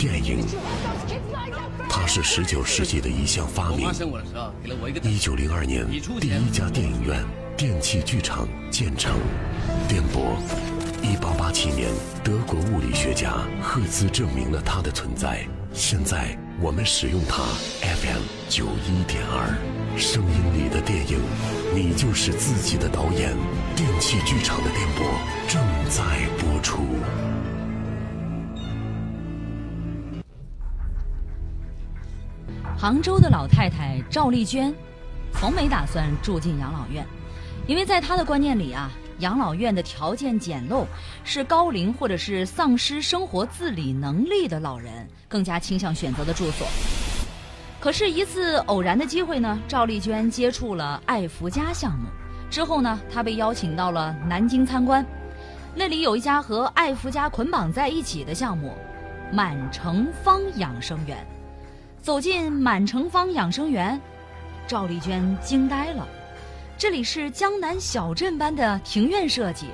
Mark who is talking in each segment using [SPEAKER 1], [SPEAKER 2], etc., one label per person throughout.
[SPEAKER 1] 电影。它是十九世纪的一项发明。一九零二年，第一家电影院——电气剧场建成。电波。一八八七年，德国物理学家赫兹证明了它的存在。现在我们使用它，FM 九一点二，声音里的电影，你就是自己的导演。电气剧场的电波正在播出。
[SPEAKER 2] 杭州的老太太赵丽娟，从没打算住进养老院，因为在她的观念里啊，养老院的条件简陋，是高龄或者是丧失生活自理能力的老人更加倾向选择的住所。可是，一次偶然的机会呢，赵丽娟接触了爱福家项目，之后呢，她被邀请到了南京参观，那里有一家和爱福家捆绑在一起的项目——满城芳养生园。走进满城芳养生园，赵丽娟惊呆了。这里是江南小镇般的庭院设计，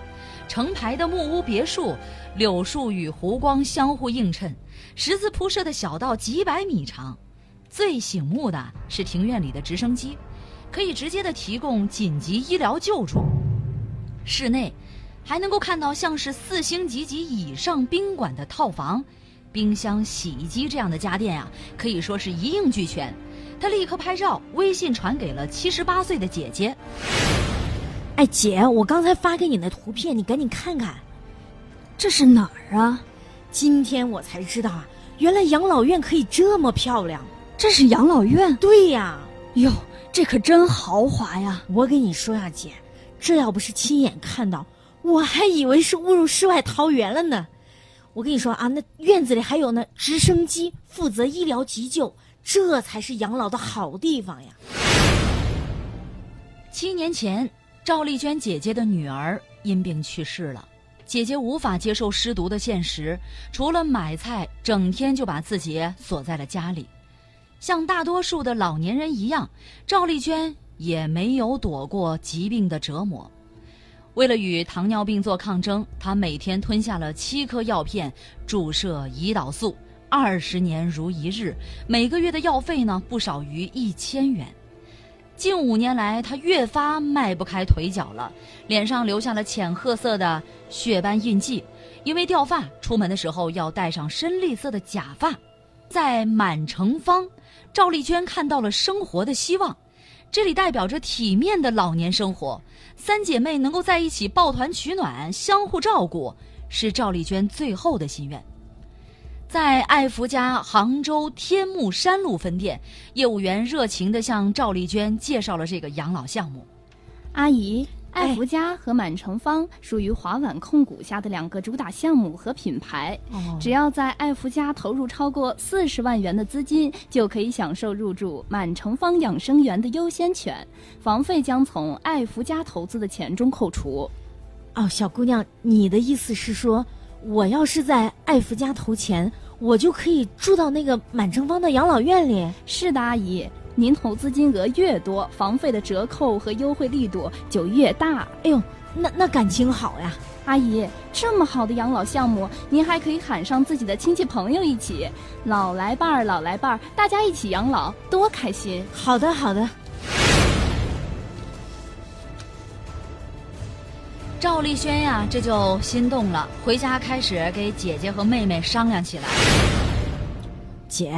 [SPEAKER 2] 成排的木屋别墅，柳树与湖光相互映衬，十字铺设的小道几百米长。最醒目的是庭院里的直升机，可以直接的提供紧急医疗救助。室内还能够看到像是四星级及以上宾馆的套房。冰箱、洗衣机这样的家电呀，可以说是一应俱全。他立刻拍照，微信传给了七十八岁的姐姐。
[SPEAKER 3] 哎，姐，我刚才发给你的图片，你赶紧看看，
[SPEAKER 4] 这是哪儿啊？
[SPEAKER 3] 今天我才知道啊，原来养老院可以这么漂亮。
[SPEAKER 4] 这是养老院？
[SPEAKER 3] 对呀。
[SPEAKER 4] 哟，这可真豪华呀！
[SPEAKER 3] 我跟你说呀，姐，这要不是亲眼看到，我还以为是误入世外桃源了呢。我跟你说啊，那院子里还有那直升机，负责医疗急救，这才是养老的好地方呀。
[SPEAKER 2] 七年前，赵丽娟姐姐的女儿因病去世了，姐姐无法接受失独的现实，除了买菜，整天就把自己锁在了家里。像大多数的老年人一样，赵丽娟也没有躲过疾病的折磨。为了与糖尿病做抗争，他每天吞下了七颗药片，注射胰岛素，二十年如一日，每个月的药费呢不少于一千元。近五年来，他越发迈不开腿脚了，脸上留下了浅褐色的血斑印记，因为掉发，出门的时候要戴上深绿色的假发。在满城芳，赵丽娟看到了生活的希望。这里代表着体面的老年生活，三姐妹能够在一起抱团取暖，相互照顾，是赵丽娟最后的心愿。在爱福家杭州天目山路分店，业务员热情地向赵丽娟介绍了这个养老项目。
[SPEAKER 5] 阿姨。爱福家和满城方属于华晚控股下的两个主打项目和品牌。只要在爱福家投入超过四十万元的资金，就可以享受入住满城方养生园的优先权，房费将从爱福家投资的钱中扣除。
[SPEAKER 3] 哦，小姑娘，你的意思是说，我要是在爱福家投钱，我就可以住到那个满城方的养老院里？
[SPEAKER 5] 是的，阿姨。您投资金额越多，房费的折扣和优惠力度就越大。
[SPEAKER 3] 哎呦，那那感情好呀，
[SPEAKER 5] 阿姨，这么好的养老项目，您还可以喊上自己的亲戚朋友一起，老来伴儿，老来伴儿，大家一起养老，多开心！
[SPEAKER 3] 好的，好的。
[SPEAKER 2] 赵丽轩呀，这就心动了，回家开始给姐姐和妹妹商量起来。
[SPEAKER 3] 姐。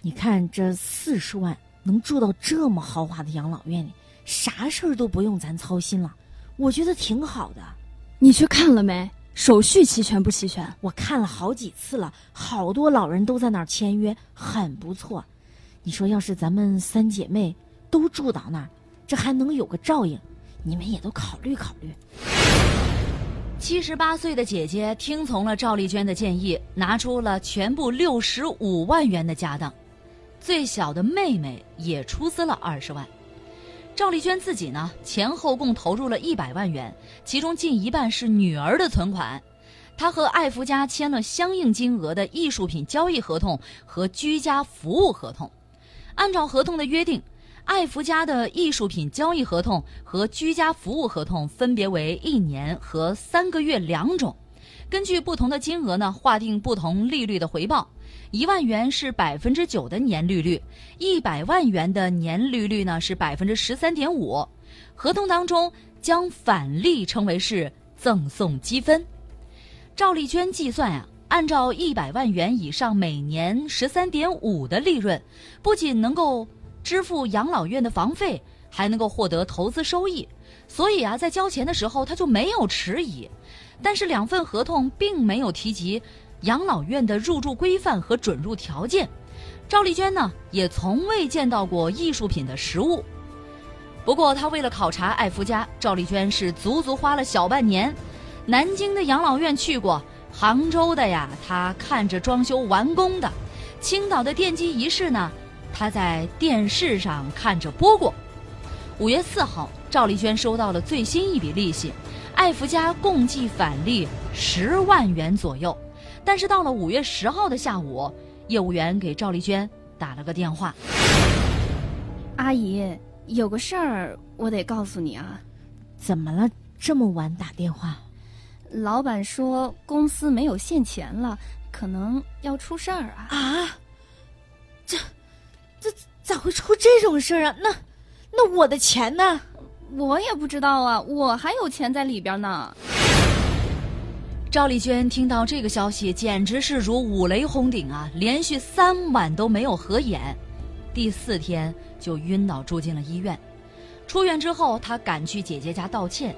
[SPEAKER 3] 你看这四十万能住到这么豪华的养老院里，啥事儿都不用咱操心了，我觉得挺好的。
[SPEAKER 4] 你去看了没？手续齐全不齐全？
[SPEAKER 3] 我看了好几次了，好多老人都在那儿签约，很不错。你说要是咱们三姐妹都住到那儿，这还能有个照应？你们也都考虑考虑。
[SPEAKER 2] 七十八岁的姐姐听从了赵丽娟的建议，拿出了全部六十五万元的家当。最小的妹妹也出资了二十万，赵丽娟自己呢，前后共投入了一百万元，其中近一半是女儿的存款。她和爱福家签了相应金额的艺术品交易合同和居家服务合同。按照合同的约定，爱福家的艺术品交易合同和居家服务合同分别为一年和三个月两种。根据不同的金额呢，划定不同利率的回报。一万元是百分之九的年利率，一百万元的年利率呢是百分之十三点五。合同当中将返利称为是赠送积分。赵丽娟计算呀，按照一百万元以上每年十三点五的利润，不仅能够支付养老院的房费，还能够获得投资收益。所以啊，在交钱的时候他就没有迟疑。但是两份合同并没有提及。养老院的入住规范和准入条件，赵丽娟呢也从未见到过艺术品的实物。不过，她为了考察爱福家，赵丽娟是足足花了小半年。南京的养老院去过，杭州的呀，她看着装修完工的；青岛的奠基仪式呢，她在电视上看着播过。五月四号，赵丽娟收到了最新一笔利息，艾福家共计返利十万元左右。但是到了五月十号的下午，业务员给赵丽娟打了个电话。
[SPEAKER 5] 阿姨，有个事儿我得告诉你啊。
[SPEAKER 3] 怎么了？这么晚打电话？
[SPEAKER 5] 老板说公司没有现钱了，可能要出事儿啊。
[SPEAKER 3] 啊？这这咋会出这种事儿啊？那那我的钱呢？
[SPEAKER 5] 我也不知道啊，我还有钱在里边呢。
[SPEAKER 2] 赵丽娟听到这个消息，简直是如五雷轰顶啊！连续三晚都没有合眼，第四天就晕倒住进了医院。出院之后，她赶去姐姐家道歉，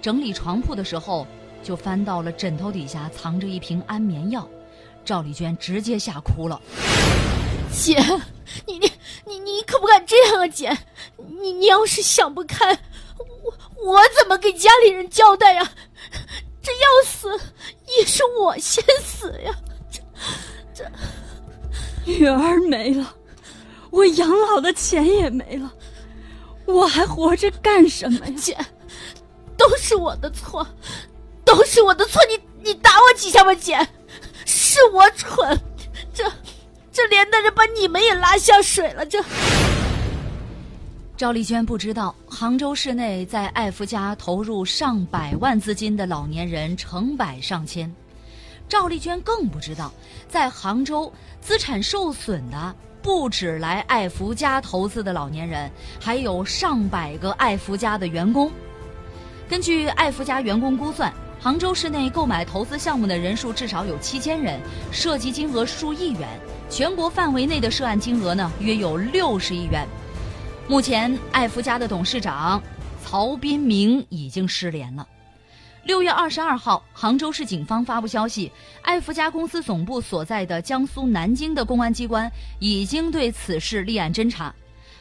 [SPEAKER 2] 整理床铺的时候，就翻到了枕头底下藏着一瓶安眠药。赵丽娟直接吓哭了：“
[SPEAKER 3] 姐，你你你你可不敢这样啊！姐，你你要是想不开，我我怎么给家里人交代呀？”这要死也是我先死呀！这这，
[SPEAKER 4] 女儿没了，我养老的钱也没了，我还活着干什么呀？
[SPEAKER 3] 姐，都是我的错，都是我的错！你你打我几下吧，姐，是我蠢，这这连带着把你们也拉下水了，这。
[SPEAKER 2] 赵丽娟不知道，杭州市内在爱福家投入上百万资金的老年人成百上千。赵丽娟更不知道，在杭州资产受损的不止来爱福家投资的老年人，还有上百个爱福家的员工。根据爱福家员工估算，杭州市内购买投资项目的人数至少有七千人，涉及金额数亿元。全国范围内的涉案金额呢，约有六十亿元。目前，爱福家的董事长曹斌明已经失联了。六月二十二号，杭州市警方发布消息，爱福家公司总部所在的江苏南京的公安机关已经对此事立案侦查。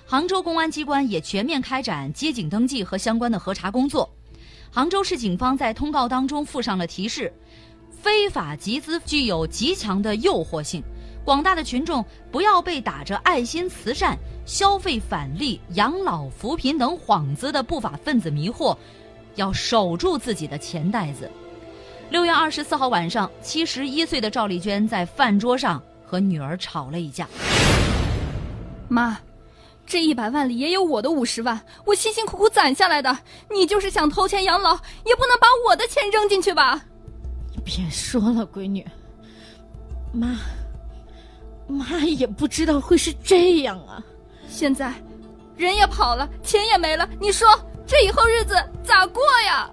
[SPEAKER 2] 杭州公安机关也全面开展接警登记和相关的核查工作。杭州市警方在通告当中附上了提示：非法集资具有极强的诱惑性。广大的群众不要被打着爱心慈善、消费返利、养老扶贫等幌子的不法分子迷惑，要守住自己的钱袋子。六月二十四号晚上，七十一岁的赵丽娟在饭桌上和女儿吵了一架。
[SPEAKER 5] 妈，这一百万里也有我的五十万，我辛辛苦苦攒下来的，你就是想偷钱养老，也不能把我的钱扔进去吧？
[SPEAKER 3] 你别说了，闺女，妈。妈也不知道会是这样啊！
[SPEAKER 5] 现在，人也跑了，钱也没了，你说这以后日子咋过呀？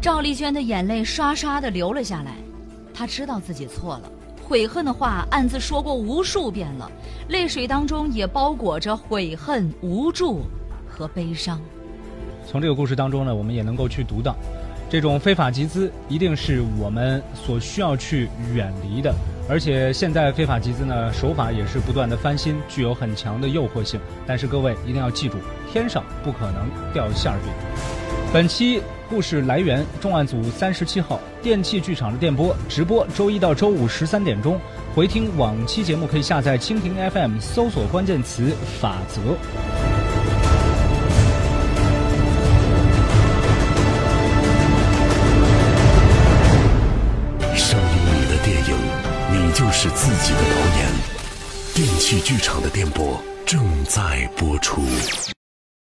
[SPEAKER 2] 赵丽娟的眼泪刷刷的流了下来，她知道自己错了，悔恨的话暗自说过无数遍了，泪水当中也包裹着悔恨、无助和悲伤。
[SPEAKER 6] 从这个故事当中呢，我们也能够去读到。这种非法集资一定是我们所需要去远离的，而且现在非法集资呢手法也是不断的翻新，具有很强的诱惑性。但是各位一定要记住，天上不可能掉馅儿饼。本期故事来源重案组三十七号电器剧场的电波直播，周一到周五十三点钟回听往期节目，可以下载蜻蜓 FM，搜索关键词“法则”。
[SPEAKER 1] 是自己的导演，电器剧场的电波正在播出。